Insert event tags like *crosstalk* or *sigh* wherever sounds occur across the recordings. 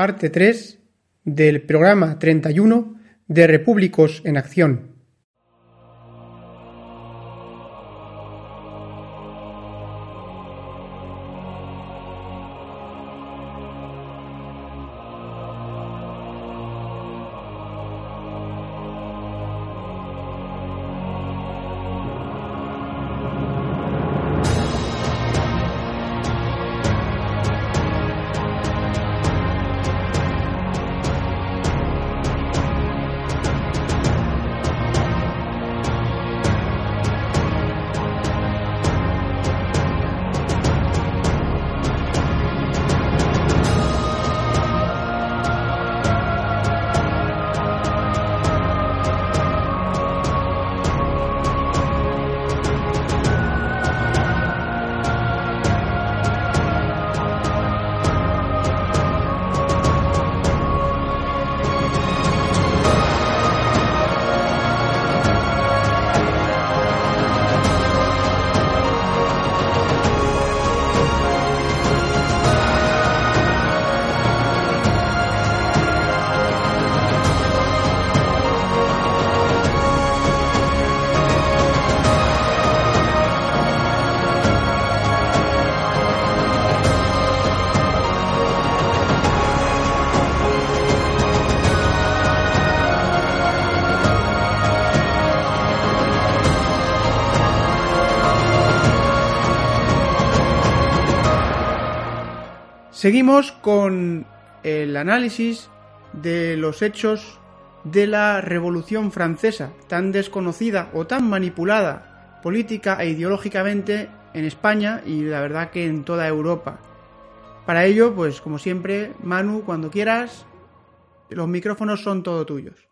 Parte 3 del programa 31 de Repúblicos en Acción. Seguimos con el análisis de los hechos de la Revolución Francesa, tan desconocida o tan manipulada política e ideológicamente en España y la verdad que en toda Europa. Para ello, pues como siempre, Manu, cuando quieras, los micrófonos son todo tuyos.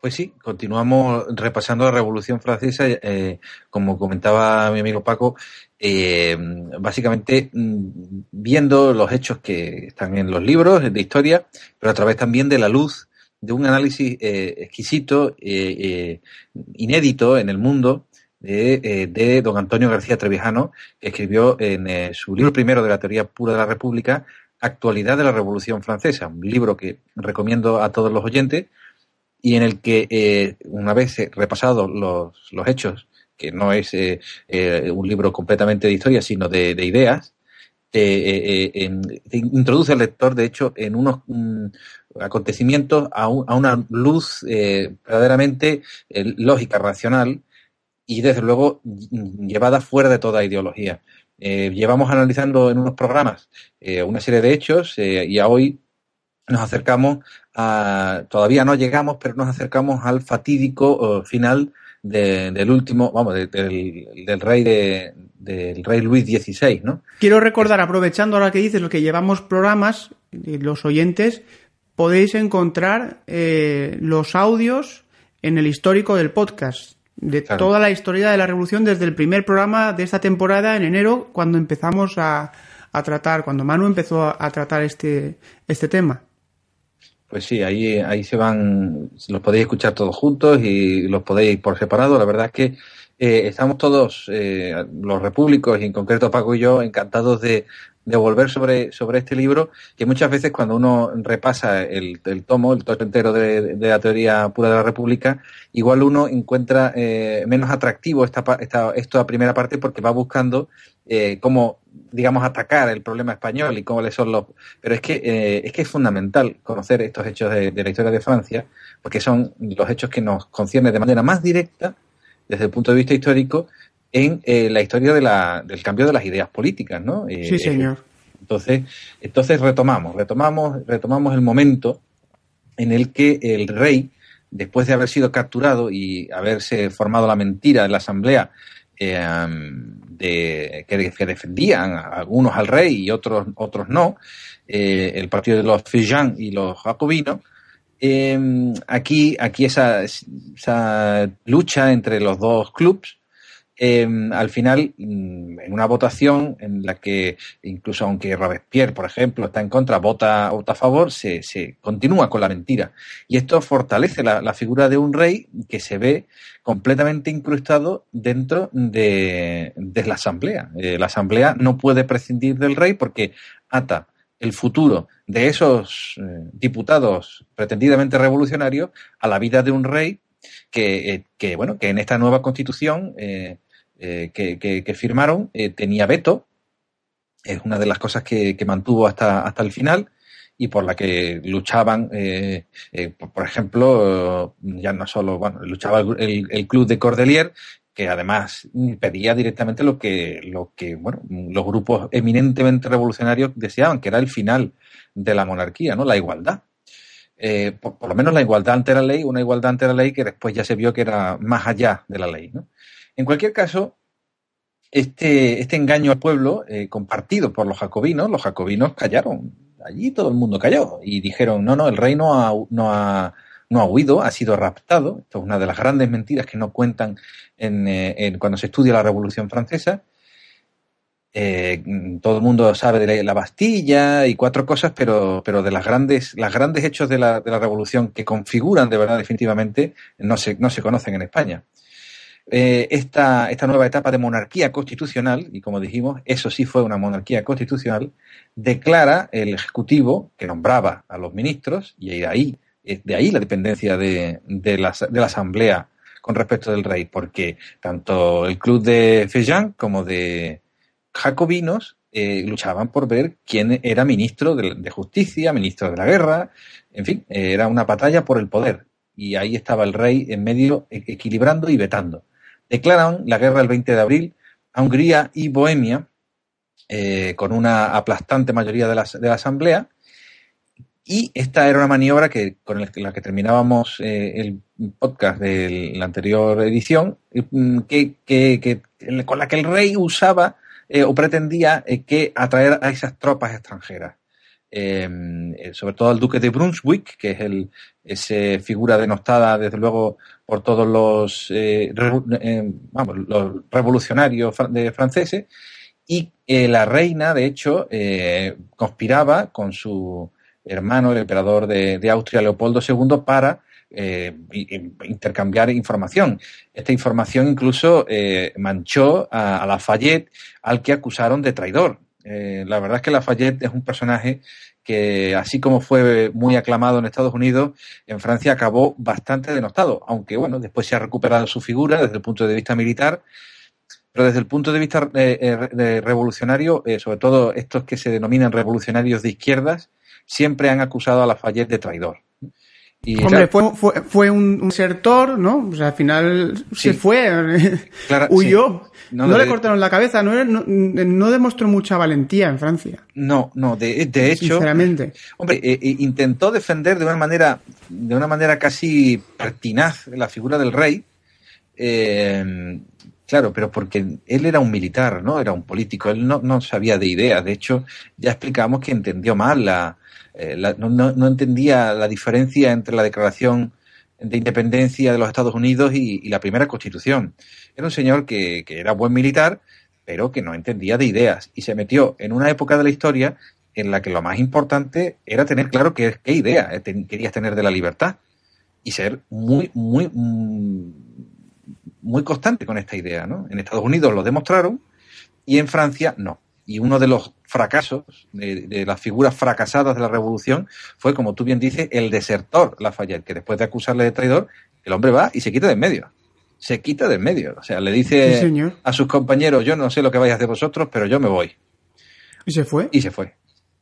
Pues sí, continuamos repasando la Revolución Francesa. Eh, como comentaba mi amigo Paco, eh, básicamente mm, viendo los hechos que están en los libros de historia, pero a través también de la luz de un análisis eh, exquisito, inédito en el mundo, de, de, don Antonio García Trevijano, que escribió en su libro primero de la teoría pura de la República, Actualidad de la Revolución Francesa, un libro que recomiendo a todos los oyentes y en el que, eh, una vez eh, repasados los, los, hechos, que no es eh, eh, un libro completamente de historia, sino de, de ideas, en, introduce al lector, de hecho, en unos um, acontecimientos a, a, una luz verdaderamente lógica, racional y, desde luego, llevada fuera de toda ideología. llevamos analizando en unos programas una serie de hechos y a hoy nos acercamos a, todavía no llegamos, pero nos acercamos al fatídico uh, final de, del último, vamos, de, del, del, rey de, del rey Luis XVI, ¿no? Quiero recordar, aprovechando ahora que dices lo que llevamos programas, los oyentes, podéis encontrar eh, los audios en el histórico del podcast de claro. toda la historia de la revolución desde el primer programa de esta temporada en enero cuando empezamos a, a tratar, cuando Manu empezó a, a tratar este, este tema. Pues sí, ahí, ahí se van, los podéis escuchar todos juntos y los podéis por separado. La verdad es que eh, estamos todos, eh, los repúblicos y en concreto Paco y yo, encantados de, de volver sobre, sobre este libro, que muchas veces cuando uno repasa el, tomo, el tomo entero de, de, la teoría pura de la República, igual uno encuentra eh, menos atractivo esta, esta, esta primera parte porque va buscando eh, cómo, digamos, atacar el problema español y cómo le son los... Pero es que, eh, es que es fundamental conocer estos hechos de, de, la historia de Francia, porque son los hechos que nos conciernen de manera más directa, desde el punto de vista histórico, en eh, la historia de la, del cambio de las ideas políticas, ¿no? Eh, sí, señor. Entonces, entonces retomamos, retomamos, retomamos el momento en el que el rey, después de haber sido capturado y haberse formado la mentira en la asamblea eh, de, que, que, defendían algunos al rey y otros, otros no, el partido de los Feiján y los jacobinos, em, aquí, aquí esa, esa lucha entre los dos clubes Em, al final, mm, en una votación en la que incluso aunque Robespierre, por ejemplo, está en contra, vota, a favor, se, continúa con la mentira. Y esto fortalece la, figura de un rey que se ve completamente incrustado dentro de, la Asamblea. Eh, la Asamblea no puede prescindir del rey porque ata el futuro de esos eh, diputados pretendidamente revolucionarios a la vida de un rey que, eh, bueno, que en esta nueva constitución eh, que, firmaron tenía veto, es una de las cosas que, mantuvo hasta, hasta el final y por la que luchaban, por, ejemplo, ya no solo, bueno, luchaba el, club de Cordelier, que además pedía directamente lo que, lo que, bueno, los grupos eminentemente revolucionarios deseaban, que era el final de la monarquía, ¿no? La igualdad. por, por, lo menos la igualdad ante la ley, una igualdad ante la ley que después ya se vio que era más allá de la ley, ¿no? En cualquier caso, este, este engaño al pueblo, eh, compartido por los jacobinos, los jacobinos callaron. Allí todo el mundo calló y dijeron, no, no, el rey no no ha, no ha huido, ha sido raptado. Esto es una de las grandes mentiras que no cuentan en, eh, cuando se estudia la Revolución Francesa. Eh, todo el mundo sabe de la Bastilla y cuatro cosas, pero, pero de las grandes, las grandes hechos de la, de la revolución que configuran de verdad definitivamente no se, no se conocen en España. Eh, esta, esta nueva etapa de monarquía constitucional, y como dijimos, eso sí fue una monarquía constitucional, declara el Ejecutivo, que nombraba a los ministros, y ahí, de ahí la dependencia de, de, la, de la Asamblea con respecto del rey, porque tanto el club de Feiján como de jacobinos eh, luchaban por ver quién era ministro de, de, justicia, ministro de la guerra, en fin, era una batalla por el poder. Y ahí estaba el rey en medio e, equilibrando y vetando declaran la guerra el 20 de abril a Hungría y Bohemia, eh, con una aplastante mayoría de la, de la, Asamblea. Y esta era una maniobra que, con la que terminábamos eh, el podcast de la anterior edición, mm, que, con la que el rey usaba eh, o pretendía que atraer a esas tropas extranjeras. sobre todo al duque de Brunswick, que es el, esa figura denostada desde luego por todos los, eh, eh, vamos, los revolucionarios franceses y eh, la reina, de hecho, conspiraba con su hermano, el emperador de, Austria, Leopoldo II, para intercambiar información. Esta información incluso manchó a, a, Lafayette, al que acusaron de traidor. la verdad es que Lafayette es un personaje que así como fue muy aclamado en Estados Unidos, en Francia acabó bastante denostado, aunque bueno, después se ha recuperado su figura desde el punto de vista militar, pero desde el punto de vista eh, eh, revolucionario, eh, sobre todo estos que se denominan revolucionarios de izquierdas, siempre han acusado a Lafayette de traidor. Hombre, fue, fue, un, sertor, ¿no? O sea, al final se fue, *laughs* huyó. No, le cortaron la cabeza, no, no, demostró mucha valentía en Francia. No, no, de, de hecho. Sinceramente. Hombre, eh, eh, intentó defender de una manera, de una manera casi pertinaz la figura del rey. Eh, claro, pero porque él era un militar, ¿no? Era un político, él no, no sabía de ideas. De hecho, ya explicamos que entendió mal la, eh, no, entendía la diferencia entre la declaración de independencia de los Estados Unidos y, la primera constitución. Era un señor que, era buen militar, pero que no entendía de ideas y se metió en una época de la historia en la que lo más importante era tener claro qué, qué idea querías tener de la libertad y ser muy, muy, mm, muy constante con esta idea. ¿no? En Estados Unidos lo demostraron y en Francia no. Y uno de los fracasos, de, las figuras fracasadas de la revolución, fue, como tú bien dices, el desertor Lafayette, que después de acusarle de traidor, el hombre va y se quita de en medio. Se quita de en medio. O sea, le dice a sus compañeros, yo no sé lo que vais a hacer vosotros, pero yo me voy. ¿Y se fue? Y se fue.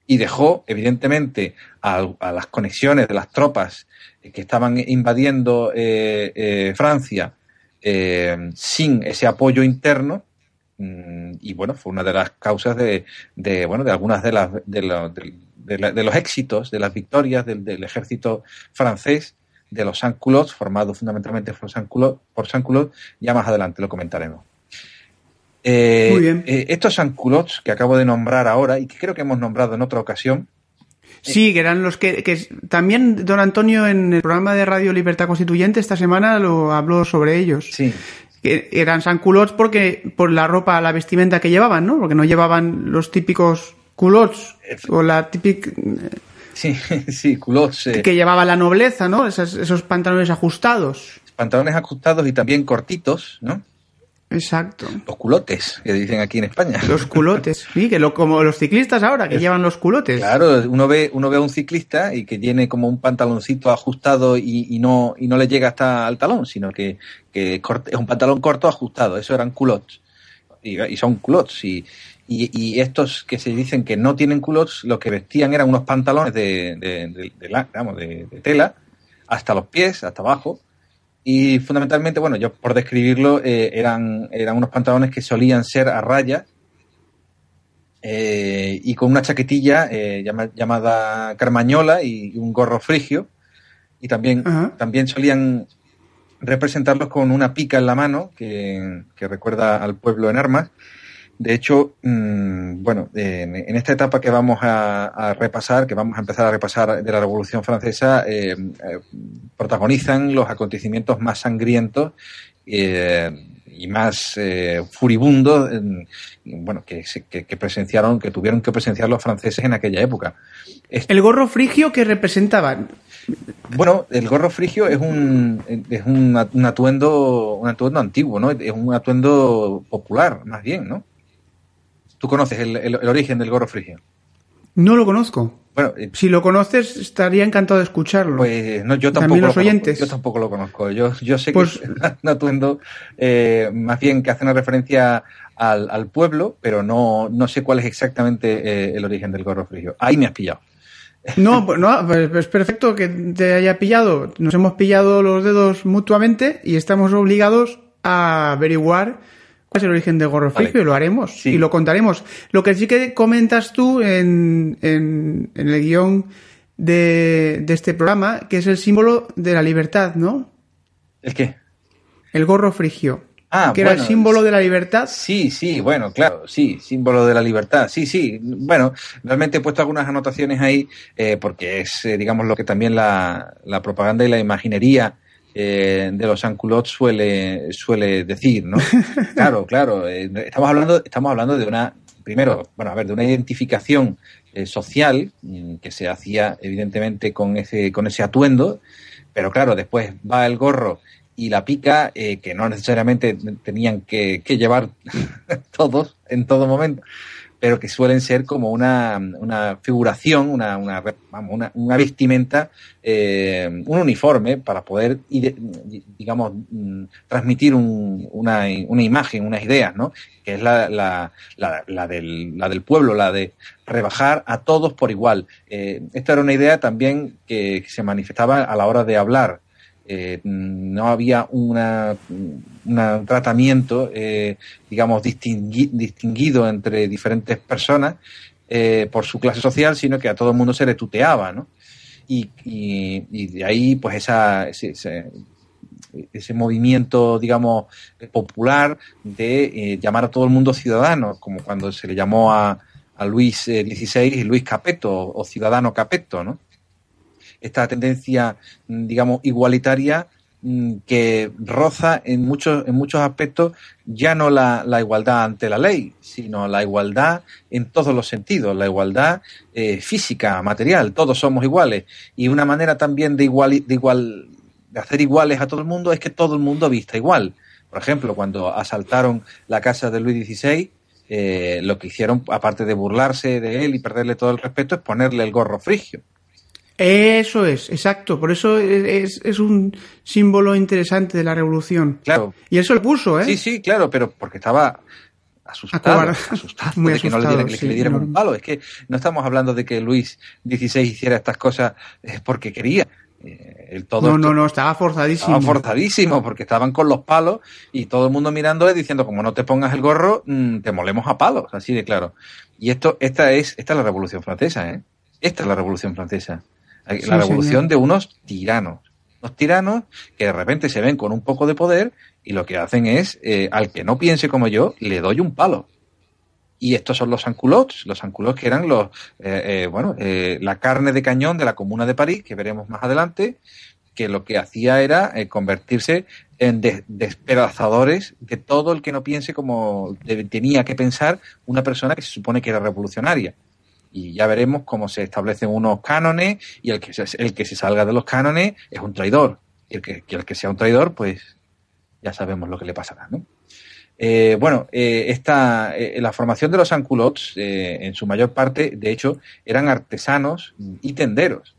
Y dejó, evidentemente, a, las conexiones de las tropas que estaban invadiendo eh, eh, Francia eh, sin ese apoyo interno, y bueno, fue una de las causas de, de bueno, de algunas de las de, de, los éxitos, de las victorias del, ejército francés, de los sans formados fundamentalmente por sans-culottes, ya más adelante lo comentaremos. Eh, Muy bien. Eh, estos sans que acabo de nombrar ahora y que creo que hemos nombrado en otra ocasión, Sí, que eran los que, que también don Antonio en el programa de Radio Libertad Constituyente esta semana lo habló sobre ellos. Sí. Que eran sans-culottes porque por la ropa, la vestimenta que llevaban, ¿no? Porque no llevaban los típicos culottes o la típica Sí, *laughs* sí, culottes. eh, que llevaba la nobleza, ¿no? Esos, esos pantalones ajustados. pantalones ajustados y también cortitos, ¿no? Exacto. Los culotes, que dicen aquí en España. Los culotes. Sí, que lo, como los ciclistas ahora, que llevan los culotes. Claro, uno ve, uno ve a un ciclista y que tiene como un pantaloncito ajustado y, y no, y no le llega hasta al talón, sino que, que es un pantalón corto ajustado. Eso eran culottes. Y, y son culottes. Y, y, y estos que se dicen que no tienen culottes, lo que vestían eran unos pantalones de, de, de- de la- vamos, de- de tela hasta los pies, hasta abajo. Y fundamentalmente, bueno, yo por describirlo, eh, eran, eran unos pantalones que solían ser a rayas eh, y con una chaquetilla eh, llama- llamada carmañola y, y un gorro frigio. Y también, Ajá. también solían representarlos con una pica en la mano que, que recuerda al pueblo en armas. De hecho, mm, bueno, en, en esta etapa que vamos a, a repasar, que vamos a empezar a repasar de la Revolución Francesa, eh, eh, protagonizan los acontecimientos más sangrientos eh, y más eh, furibundos, en- bueno, que, que, que presenciaron, que tuvieron que presenciar los franceses en aquella época. El gorro frigio que representaban. bueno, el gorro frigio es un es un atuendo un atuendo antiguo, ¿no? Es un atuendo popular, más bien, ¿no? ¿Tú conoces el, el- el origen del gorro frigio? No lo conozco. Bueno, eh, Si lo conoces, estaría encantado de escucharlo. pues no, yo tampoco También lo los conozco. oyentes. Yo tampoco lo conozco. Yo, yo sé Pues- *laughs* que es un atuendo eh, más bien que hace una referencia al, al pueblo, pero no, no sé cuál es exactamente eh, el origen del gorro frigio. Ahí me has pillado. *laughs* No, pues no, pues es perfecto que te haya pillado. Nos hemos pillado los dedos mutuamente y estamos obligados a averiguar es el origen del gorro Vale. frigio y lo haremos Sí. y lo contaremos. Lo que sí que comentas tú en, en, en el guion de, de este programa, que es el símbolo de la libertad, ¿no? ¿El qué? El gorro frigio. Ah, que era el símbolo de la libertad. Sí, sí, bueno, claro, sí, símbolo de la libertad, sí, sí. Bueno, realmente he puesto algunas anotaciones ahí eh, porque es, eh, digamos, lo que también la, la propaganda y la imaginería eh, de los sans-culottes suele, suele decir, ¿no? *laughs* Claro, claro. eh, estamos hablando, estamos hablando de una, primero, bueno, a ver, de una identificación eh, social mm, que se hacía evidentemente con ese, con ese atuendo, pero claro, después va el gorro y la pica, que no necesariamente tenían que, que llevar *laughs* todos en todo momento, pero que suelen ser como una, una figuración, una, una, vamos, una, una vestimenta, eh, un uniforme para poder, digamos, mm, transmitir un- una, una imagen, unas ideas, ¿no? Que es la, la, la, la del, la del pueblo, la de rebajar a todos por igual. Eh, esta era una idea también que se manifestaba a la hora de hablar. Eh, no había una, un tratamiento, eh, digamos, distingui- distinguido entre diferentes personas eh, por su clase social, sino que a todo el mundo se le tuteaba, ¿no? Y, y- de ahí, pues, esa, ese, movimiento, digamos, popular de llamar a todo el mundo ciudadano, como cuando se le llamó a, a Luis XVI Luis Capeto o Ciudadano Capeto, ¿no? Esta tendencia, mm, digamos, igualitaria mm, que roza en muchos, en muchos aspectos ya no la, igualdad ante la ley, sino la igualdad en todos los sentidos, la igualdad eh, física, material, todos somos iguales. Y una manera también de igual, de igual, de hacer iguales a todo el mundo es que todo el mundo vista igual. Por ejemplo, cuando asaltaron la casa de Luis XVI, eh, lo que hicieron, aparte de burlarse de él y perderle todo el respeto, es ponerle el gorro frigio. Eso es, exacto. Por eso es, es un símbolo interesante de la revolución. Claro, Y eso lo puso, ¿eh? Sí, sí, claro, pero porque estaba asustado, asustado *laughs* Muy de que no le asustado, dieran, que le dieran un palo. Es que no estamos hablando de que Luis XVI hiciera estas cosas porque quería. Eh, el todo no, no, no, estaba forzadísimo. estaba forzadísimo porque estaban con los palos y todo el mundo mirándole diciendo como no te pongas el gorro mm, te molemos a palos, así de claro. Y esto, esta es, esta es la Revolución Francesa, ¿eh? Esta es la Revolución Francesa. La Sí, revolución señor. de unos tiranos. Unos tiranos que de repente se ven con un poco de poder y lo que hacen es, eh, al que no piense como yo, le doy un palo. Y estos son los sanculots, los sanculots que eran los, bueno, la carne de cañón de la Comuna de París, que veremos más adelante, que lo que hacía era convertirse en despedazadores de todo el que no piense como tenía que pensar una persona que se supone que era revolucionaria y ya veremos cómo se establecen unos cánones y el que se, el que se salga de los cánones es un traidor. Y el que, el que sea un traidor, pues ya sabemos lo que le pasará, ¿no? Eh, bueno, eh, esta, eh, la formación de los anculots, en su mayor parte, de hecho, eran artesanos y tenderos,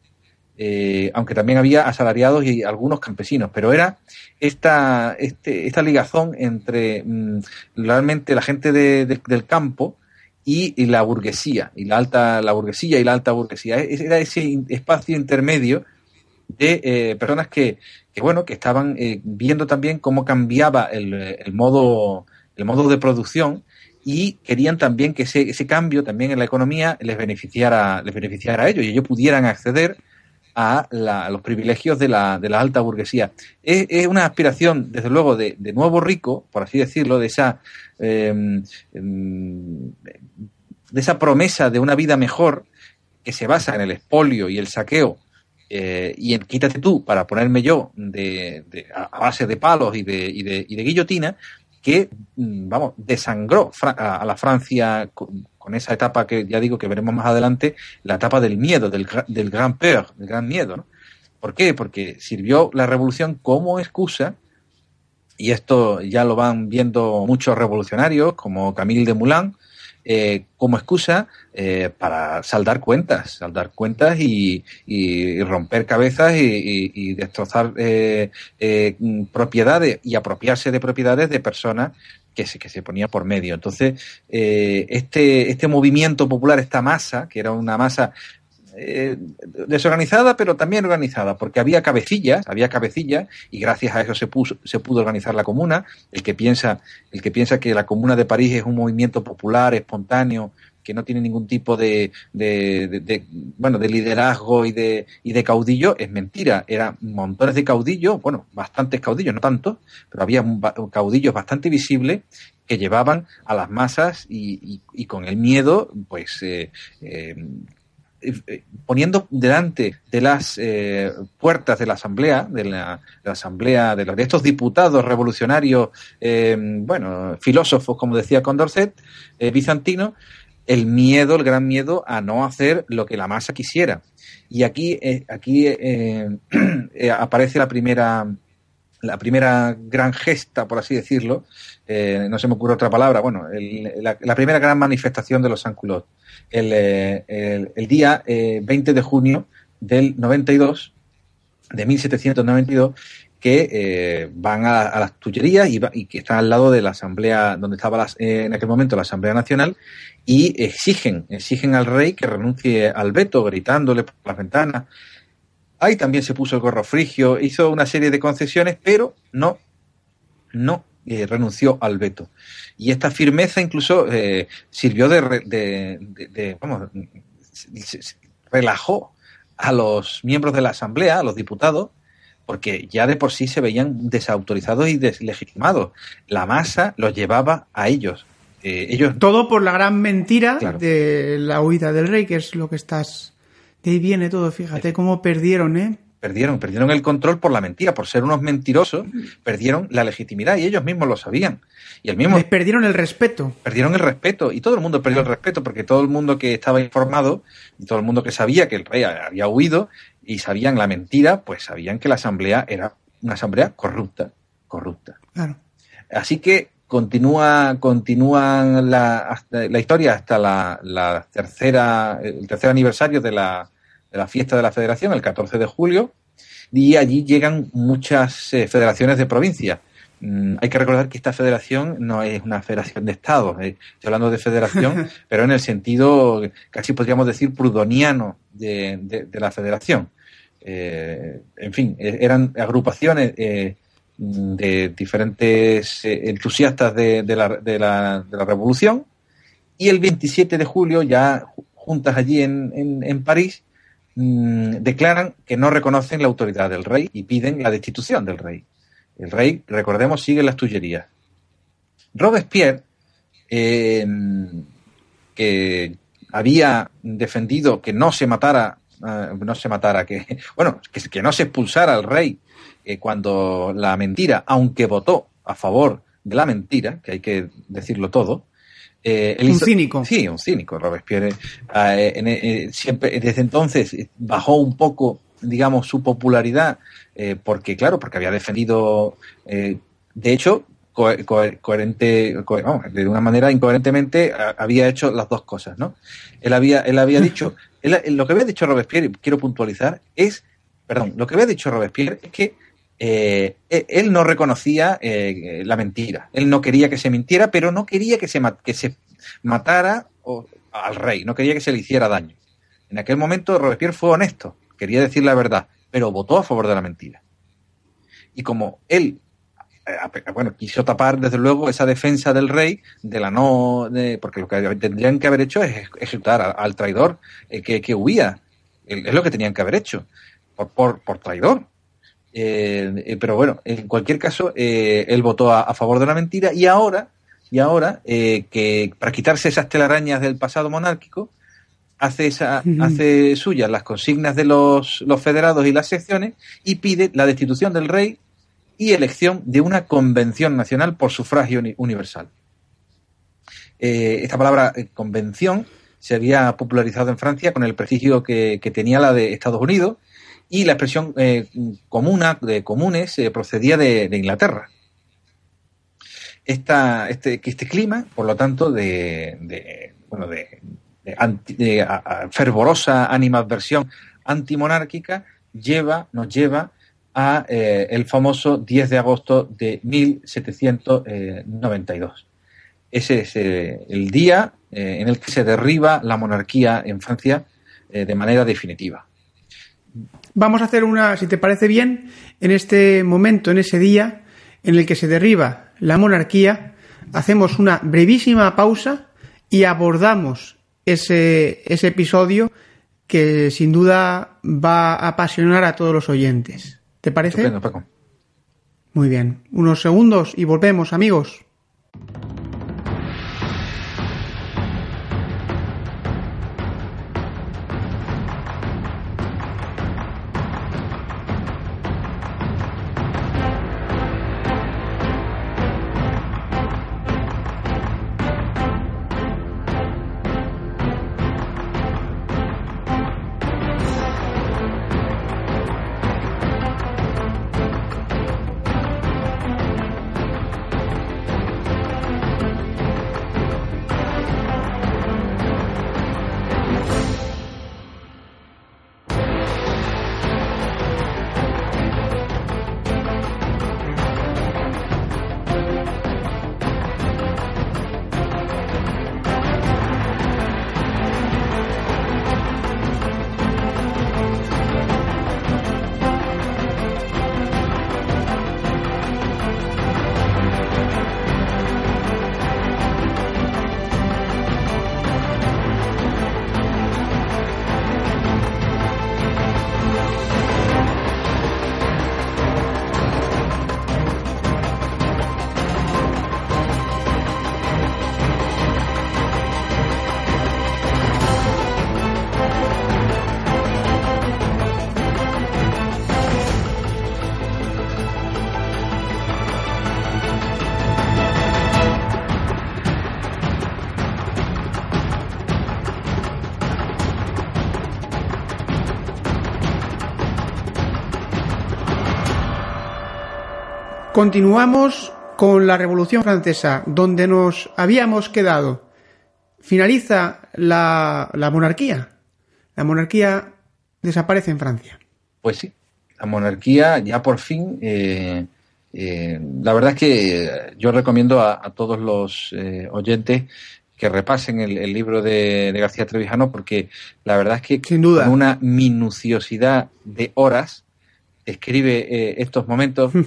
aunque también había asalariados y algunos campesinos, pero era esta, este, esta ligazón entre mm, realmente la gente del campo y, la burguesía, y la alta, la burguesía y la alta burguesía. Era ese espacio intermedio de eh, personas que, que, bueno, que estaban eh, viendo también cómo cambiaba el, el, modo, el modo de producción y querían también que ese, ese cambio también en la economía les beneficiara, les beneficiara a ellos y ellos pudieran acceder a, los privilegios de la, de la alta burguesía. Es, una aspiración, desde luego, de, de, nuevo rico, por así decirlo, de esa, em, em, de esa promesa de una vida mejor que se basa en el expolio y el saqueo eh, y en quítate tú para ponerme yo de, a base de palos de, y de, y de guillotina, que, mm, vamos, desangró a la Francia con esa etapa que ya digo que veremos más adelante, la etapa del miedo, del, del gran peur, del gran miedo. ¿Por qué? Porque sirvió la revolución como excusa, y esto ya lo van viendo muchos revolucionarios, como Camille de Moulin, eh, como excusa eh, para saldar cuentas, saldar cuentas y, romper cabezas y, destrozar eh, propiedades y apropiarse de propiedades de personas que se, que se ponía por medio. Entonces, este, este movimiento popular, esta masa, que era una masa eh, desorganizada, pero también organizada, porque había cabecillas, había cabecillas, y gracias a eso se, puso, se pudo organizar la comuna. El que piensa, el que piensa que la comuna de París es un movimiento popular, espontáneo, que no tiene ningún tipo de, bueno de liderazgo y de y de caudillo es mentira eran montones de caudillos bueno bastantes caudillos no tantos pero había caudillos bastante visibles que llevaban a las masas y, y, con el miedo pues eh, eh, poniendo delante de las puertas de la asamblea, de la, asamblea de, de, estos diputados revolucionarios, bueno, filósofos, como decía Condorcet, bizantino, el miedo, el gran miedo a no hacer lo que la masa quisiera. Y aquí, eh, aquí eh, eh, *clears throat* aparece la primera, la primera gran gesta, por así decirlo, no se me ocurre otra palabra, bueno, la, primera gran manifestación de los Sanculot. El, el, día 20 de junio del 92, de 1792, que van a, las Tullerías y, y, que están al lado de la Asamblea, donde estaba en aquel momento la Asamblea Nacional, y exigen, exigen al rey que renuncie al veto, gritándole por las ventanas. Ahí también se puso el gorro frigio, hizo una serie de concesiones, pero no, no eh, renunció al veto. Y esta firmeza incluso eh, sirvió de, de, de, vamos, relajó a los miembros de la Asamblea, a los diputados, porque ya de por sí se veían desautorizados y deslegitimados. La masa los llevaba a ellos. Eh, ellos... Todo por la gran mentira de la huida del rey, que es lo que estás... De ahí viene todo, fíjate cómo perdieron, ¿eh? Perdieron, perdieron el control por la mentira, por ser unos mentirosos, perdieron la legitimidad y ellos mismos lo sabían. Y el mismo... perdieron el respeto. Perdieron el respeto y todo el mundo perdió el respeto porque todo el mundo que estaba informado y todo el mundo que sabía que el rey había huido y sabían la mentira, pues sabían que la asamblea era una asamblea corrupta, corrupta. Claro. Así que continúa continúan la, la historia hasta la, la, tercera el tercer aniversario de la, de la fiesta de la federación el 14 de julio y allí llegan muchas eh, federaciones de provincias mm, hay que recordar que esta federación no es una federación de estados eh, estoy hablando de federación *laughs* pero en el sentido casi podríamos decir prudoniano de, de, la federación eh, en fin e, eran agrupaciones de diferentes entusiastas de, la, de, la, de, la, revolución. Y el 27 de julio, ya juntas allí en, en, París, mm, declaran que no reconocen la autoridad del rey y piden la destitución del rey. El rey, recordemos, sigue las Tullerías. Robespierre, eh, que había defendido que no se matara, eh, no se matara, que, *laughs* bueno, que, no se expulsara al rey eh, cuando la mentira, aunque votó a favor de la mentira, que hay que decirlo todo, eh, un cínico. Sí, un cínico, Robespierre. Eh, siempre, desde entonces bajó un poco, digamos, su popularidad, porque, claro, porque había defendido, de hecho, coherente, de una manera incoherentemente, había hecho las dos cosas, ¿no? Él había, él había dicho, *laughs* lo que había dicho Robespierre, quiero puntualizar, es, perdón, lo que había dicho Robespierre es que eh, e, él no reconocía eh, la mentira, él no quería que se mintiera, pero no quería que se, que se matara al rey, no quería que se le hiciera daño. En aquel momento Robespierre fue honesto, quería decir la verdad, pero votó a favor de la mentira. Y como él eh, bueno, quiso tapar desde luego esa defensa del rey de la no, porque lo que tendrían que haber hecho es ejecutar al, traidor eh, que, huía, es lo que tenían que haber hecho, por, por, traidor. Eh, pero bueno, en cualquier caso, él votó a, favor de la mentira y ahora, y ahora que para quitarse esas telarañas del pasado monárquico, hace, esa, hace suyas las consignas de los, los federados y las secciones y pide la destitución del rey y elección de una convención nacional por sufragio universal. Eh, esta palabra eh, convención se había popularizado en Francia con el prestigio que, tenía la de Estados Unidos y la expresión eh, comuna de comunes procedía de, Inglaterra. Este, este, clima, por lo tanto, de, bueno, de, fervorosa animadversión antimonárquica lleva, nos lleva a eh, el famoso 10 de agosto de 1792. Ese es eh, el día eh, en el que se derriba la monarquía en Francia de manera definitiva. Vamos a hacer una, si te parece bien, en este momento, en ese día en el que se derriba la monarquía, hacemos una brevísima pausa y abordamos ese, ese episodio que sin duda va a apasionar a todos los oyentes. ¿Te parece? Muy bien. Unos segundos y volvemos, amigos. Continuamos con la Revolución Francesa, donde nos habíamos quedado. Finaliza la, monarquía. La monarquía desaparece en Francia. Pues sí, la monarquía ya por fin. Eh, eh, la verdad es que yo recomiendo a, todos los eh, oyentes que repasen el, libro de, García Trevijano porque la verdad es que Sin duda. con una minuciosidad de horas escribe estos momentos *laughs*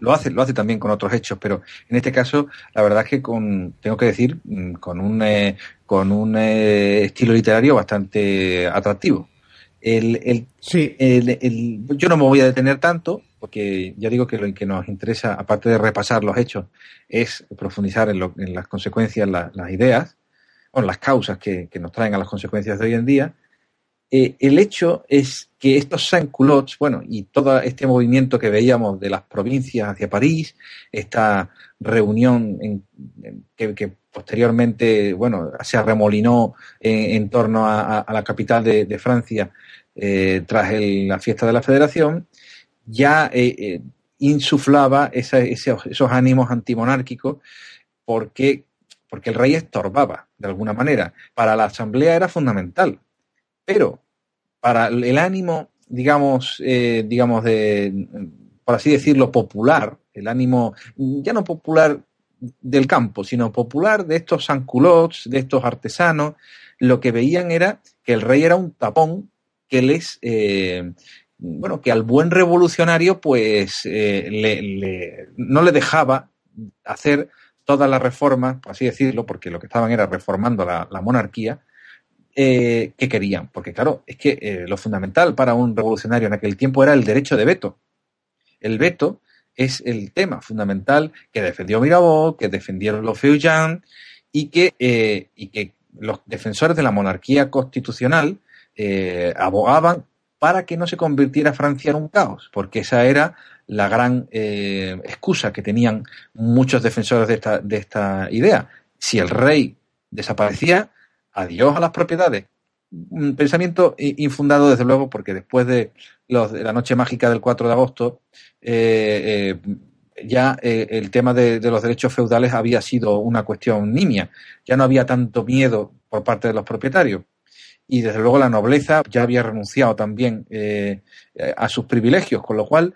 lo hace, lo hace también con otros hechos, pero en este caso, la verdad es que con, tengo que decir, mm, con un, eh, con un eh, estilo literario bastante atractivo. El, el, sí. el, yo no me voy a detener tanto, porque ya digo que lo que nos interesa, aparte de repasar los hechos, es profundizar en, lo, en las consecuencias, las ideas. bueno, las causas que, nos traen a las consecuencias de hoy en día, eh, el hecho es que estos sans-culottes, bueno, y todo este movimiento que veíamos de las provincias hacia París, esta reunión que, posteriormente, bueno, se arremolinó en, torno a, la capital de, Francia eh, tras la fiesta de la Federación, ya eh, insuflaba esos ánimos antimonárquicos porque, porque el rey estorbaba, de alguna manera. Para la Asamblea era fundamental, pero para el ánimo, digamos, eh, digamos de, por así decirlo, popular, el ánimo ya no popular del campo, sino popular de estos sanculots, de estos artesanos, lo que veían era que el rey era un tapón que les, eh, bueno, que al buen revolucionario, pues, eh, no le dejaba hacer todas las reformas, por así decirlo, porque lo que estaban era reformando la, monarquía, eh, que querían. Porque, claro, es que lo fundamental para un revolucionario en aquel tiempo era el derecho de veto. El veto es el tema fundamental que defendió Mirabeau, que defendieron los Feuillants y que, y que los defensores de la monarquía constitucional abogaban para que no se convirtiera Francia en un caos, porque esa era la gran eh, excusa que tenían muchos defensores de esta, de esta idea. Si el rey desaparecía, adiós a las propiedades. Un pensamiento infundado, desde luego, porque después de, la noche mágica del 4 de agosto, eh, eh, ya el tema de, los derechos feudales había sido una cuestión nimia. Ya no había tanto miedo por parte de los propietarios y desde luego la nobleza ya había renunciado también eh, a sus privilegios, con lo cual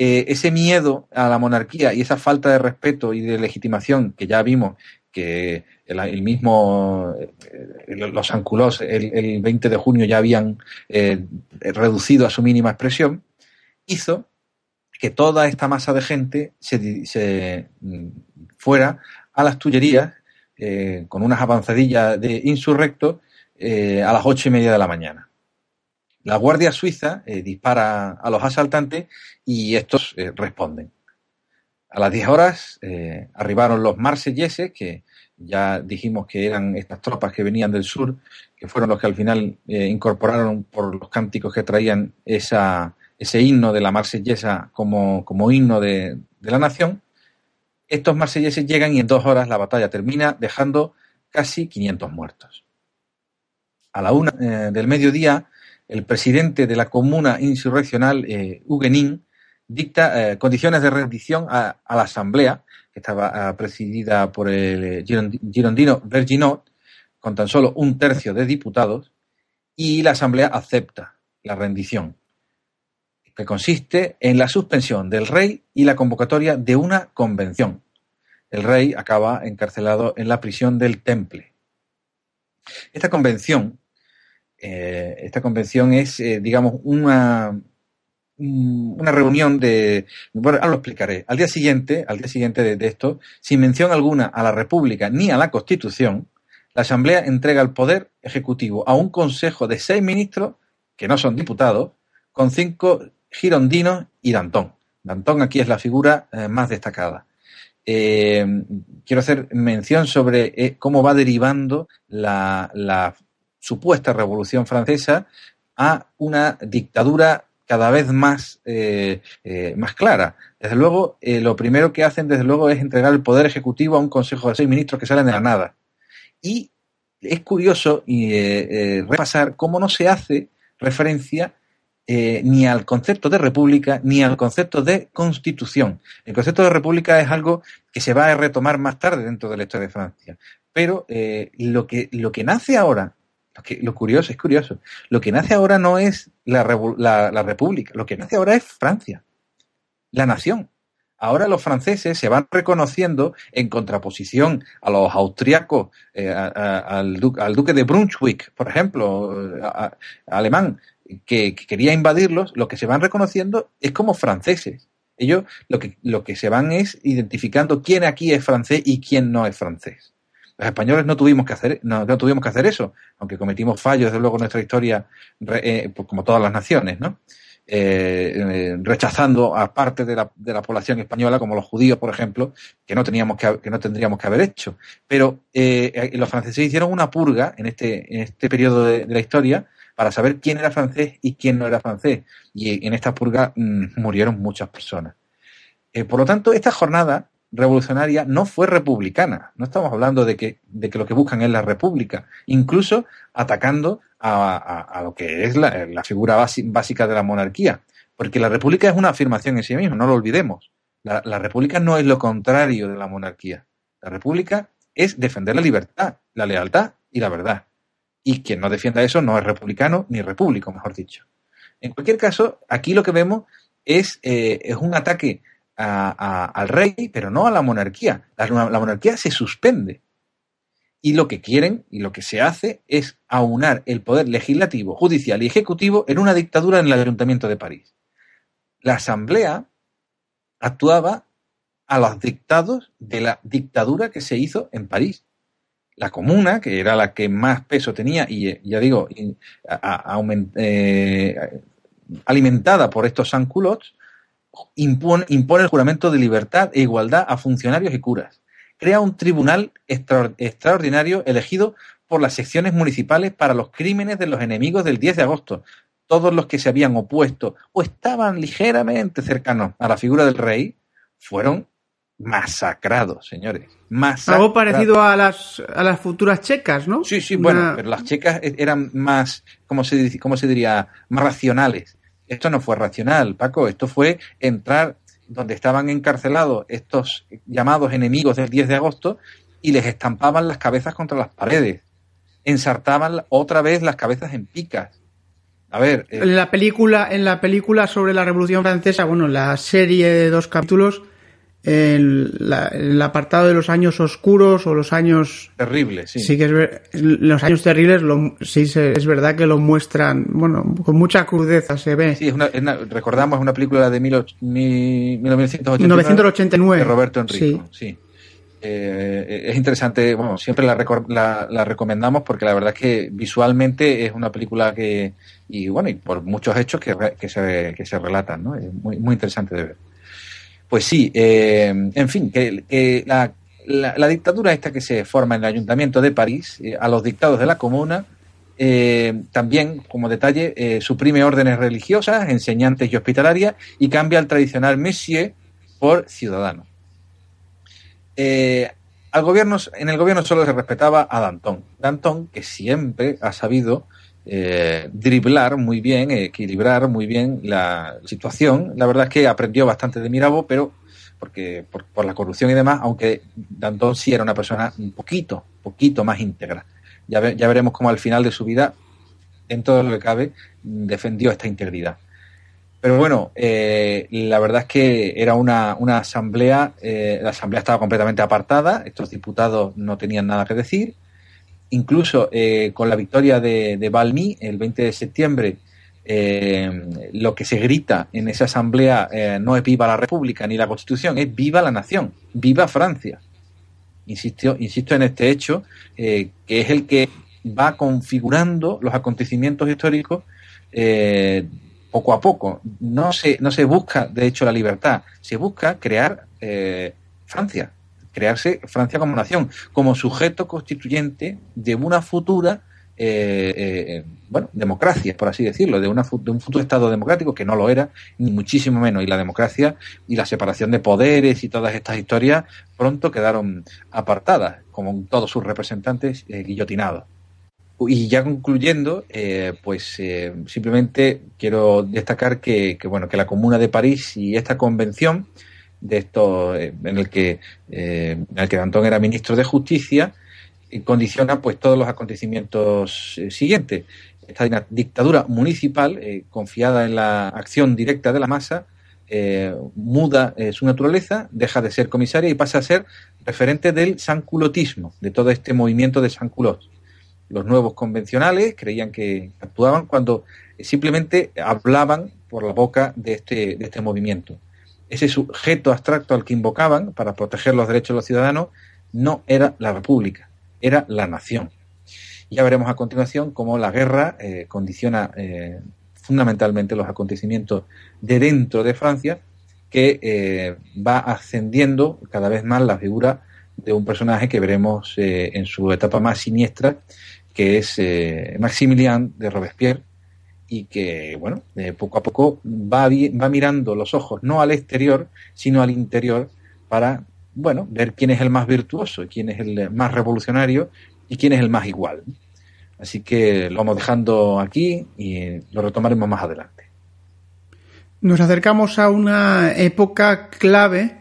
eh, ese miedo a la monarquía y esa falta de respeto y de legitimación que ya vimos que el, mismo eh, los anculos el, 20 de junio ya habían reducido a su mínima expresión, hizo que toda esta masa de gente se, mm, fuera a las tullerías con unas avanzadillas de insurrectos eh, a las ocho y media de la mañana. La Guardia Suiza eh, dispara a los asaltantes y estos eh, responden. A las 10 horas arribaron los marselleses, que ya dijimos que eran estas tropas que venían del sur, que fueron los que al final incorporaron por los cánticos que traían esa, ese himno de la marsellesa como, como himno de, de la nación. Estos marselleses llegan y en dos horas la batalla termina, dejando casi 500 muertos a la una eh, del mediodía, el presidente de la comuna insurreccional, eh, dicta eh, condiciones de rendición a, la asamblea, que estaba presidida por el girondino Verginot, con tan solo un tercio de diputados, y la asamblea acepta la rendición, que consiste en la suspensión del rey y la convocatoria de una convención. El rey acaba encarcelado en la prisión del Temple. Esta convención, eh, esta convención es, eh, digamos, una, una reunión de, bueno, ahora lo explicaré. Al día siguiente, al día siguiente de, esto, sin mención alguna a la República ni a la Constitución, la Asamblea entrega el poder ejecutivo a un consejo de seis ministros que no son diputados, con cinco girondinos y Dantón. Dantón aquí es la figura eh, más destacada. Eh, quiero hacer mención sobre eh, cómo va derivando la, supuesta revolución francesa a una dictadura cada vez más, eh, más clara. Desde luego, lo primero que hacen, desde luego, es entregar el poder ejecutivo a un consejo de seis ministros que salen de la nada. Y es curioso repasar cómo no se hace referencia eh, ni al concepto de república ni al concepto de constitución. El concepto de república es algo que se va a retomar más tarde dentro de la historia de Francia. Pero eh, lo, que, lo que nace ahora, que, lo curioso, es curioso, lo que nace ahora no es la, la, república, lo que nace ahora es Francia, la nación. Ahora los franceses se van reconociendo en contraposición a los austriacos, eh, al, duque de Brunswick, por ejemplo, alemán, que, quería invadirlos, lo que se van reconociendo es como franceses. Ellos lo que, lo que se van es identificando quién aquí es francés y quién no es francés. Los españoles no tuvimos que hacer, no, tuvimos que hacer eso, aunque cometimos fallos, desde luego, en nuestra historia, eh, pues como todas las naciones, ¿no? eh, rechazando a parte de la, de la, población española, como los judíos, por ejemplo, que no teníamos que, que no tendríamos que haber hecho. Pero eh, los franceses hicieron una purga en este, en este periodo de, de, la historia para saber quién era francés y quién no era francés. Y en esta purga mmm, murieron muchas personas. Eh, por lo tanto, esta jornada revolucionaria no fue republicana. No estamos hablando de que, de que lo que buscan es la república, incluso atacando a, a, lo que es la, la figura básica de la monarquía. Porque la república es una afirmación en sí misma, no lo olvidemos. La, la república no es lo contrario de la monarquía. La república es defender la libertad, la lealtad y la verdad. Y quien no defienda eso no es republicano ni repúblico, mejor dicho. En cualquier caso, aquí lo que vemos es, eh, es un ataque a, al rey, pero no a la monarquía. La, monarquía se suspende. Y lo que quieren y lo que se hace es aunar el poder legislativo, judicial y ejecutivo en una dictadura en el Ayuntamiento de París. La Asamblea actuaba a los dictados de la dictadura que se hizo en París. La comuna, que era la que más peso tenía, y ya digo, eh, alimentada por estos sans-culottes, impone, impone el juramento de libertad e igualdad a funcionarios y curas. Crea un tribunal extra, extraordinario elegido por las secciones municipales para los crímenes de los enemigos del 10 de agosto. Todos los que se habían opuesto o estaban ligeramente cercanos a la figura del rey fueron masacrados, señores. Masacrados. Algo parecido a las, a las futuras checas, ¿no? Sí, sí, bueno, pero las checas eran más, ¿cómo se, cómo se diría? Más racionales. Esto no fue racional, Paco, esto fue entrar donde estaban encarcelados estos llamados enemigos del 10 de agosto y les estampaban las cabezas contra las paredes. Ensartaban otra vez las cabezas en picas. A ver. Eh... En la película, en la película sobre la Revolución Francesa, bueno, la serie de dos capítulos, el, la, el, apartado de los años oscuros o los años terribles sí, sí que es ver, los años terribles lo, sí se, es verdad que lo muestran bueno con mucha crudeza se ve. Sí es una, es una, recordamos una película de mil, mil, 1989, 1989 de Roberto Enrico sí, sí. Eh, es interesante bueno siempre la, la, la, recomendamos porque la verdad es que visualmente es una película que y bueno y por muchos hechos que, que se que se relatan no es muy muy interesante de ver pues sí, eh, en fin, que, la, la, la, dictadura esta que se forma en el Ayuntamiento de París, eh, a los dictados de la Comuna, eh, también, como detalle, suprime órdenes religiosas, enseñantes y hospitalarias y cambia el tradicional monsieur por ciudadano. Al gobierno, en el gobierno solo se respetaba a Danton. Danton, que siempre ha sabido eh, driblar muy bien, equilibrar muy bien la situación. La verdad es que aprendió bastante de Mirabeau, pero porque por, la corrupción y demás, aunque Danton sí era una persona un poquito, poquito más íntegra. Ya, ya veremos cómo al final de su vida, en todo lo que cabe, defendió esta integridad. Pero bueno, eh, la verdad es que era una, una asamblea, eh, la asamblea estaba completamente apartada, estos diputados no tenían nada que decir, incluso eh, con la victoria de, de el 20 de septiembre, eh, lo que se grita en esa asamblea eh, no es viva la República ni la Constitución, es viva la nación, viva Francia. Insisto, insisto en este hecho, que es el que va configurando los acontecimientos históricos poco a poco. No se, no se busca, de hecho, la libertad, se busca crear Francia, crearse Francia como nación, como sujeto constituyente de una futura eh, eh, bueno, democracia, por así decirlo, de, una, de un futuro Estado democrático que no lo era, ni muchísimo menos. Y la democracia y la separación de poderes y todas estas historias pronto quedaron apartadas, como todos sus representantes eh, guillotinados. Y ya concluyendo, eh, pues eh, simplemente quiero destacar que, bueno, que la Comuna de París y esta convención de esto eh, en el que eh, en el que era ministro de Justicia eh, condiciona pues todos los acontecimientos eh, siguientes. Esta dictadura municipal confiada en la acción directa de la masa muda su naturaleza deja de ser comisaria y pasa a ser referente del sanculotismo de todo este movimiento de sanculos los nuevos convencionales creían que actuaban cuando simplemente hablaban por la boca de este, de este movimiento ese sujeto abstracto al que invocaban para proteger los derechos de los ciudadanos no era la República, era la nación. Ya veremos a continuación cómo la guerra eh, condiciona eh, fundamentalmente los acontecimientos de dentro de Francia, que eh, va ascendiendo cada vez más la figura de un personaje que veremos en su etapa más siniestra, que es Maximilien de Robespierre, y que, bueno, poco a poco va, va mirando los ojos no al exterior, sino al interior para, bueno, ver quién es el más virtuoso, quién es el más revolucionario y quién es el más igual. Así que lo vamos dejando aquí y lo retomaremos más adelante. Nos acercamos a una época clave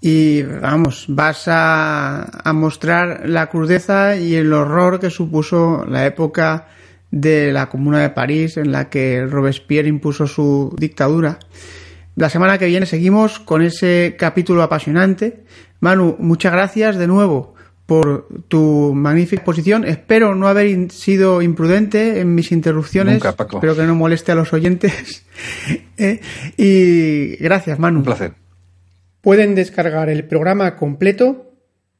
y vamos, vas a, mostrar la crudeza y el horror que supuso la época de la Comuna de París en la que Robespierre impuso su dictadura. La semana que viene seguimos con ese capítulo apasionante. Manu, muchas gracias de nuevo por tu magnífica exposición. Espero no haber sido imprudente en mis interrupciones. Espero que no moleste a los oyentes. *laughs* Eh, y gracias, Manu. Un placer. Pueden descargar el programa completo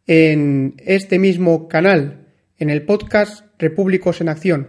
en este mismo canal, en el podcast Repúblicos en Acción.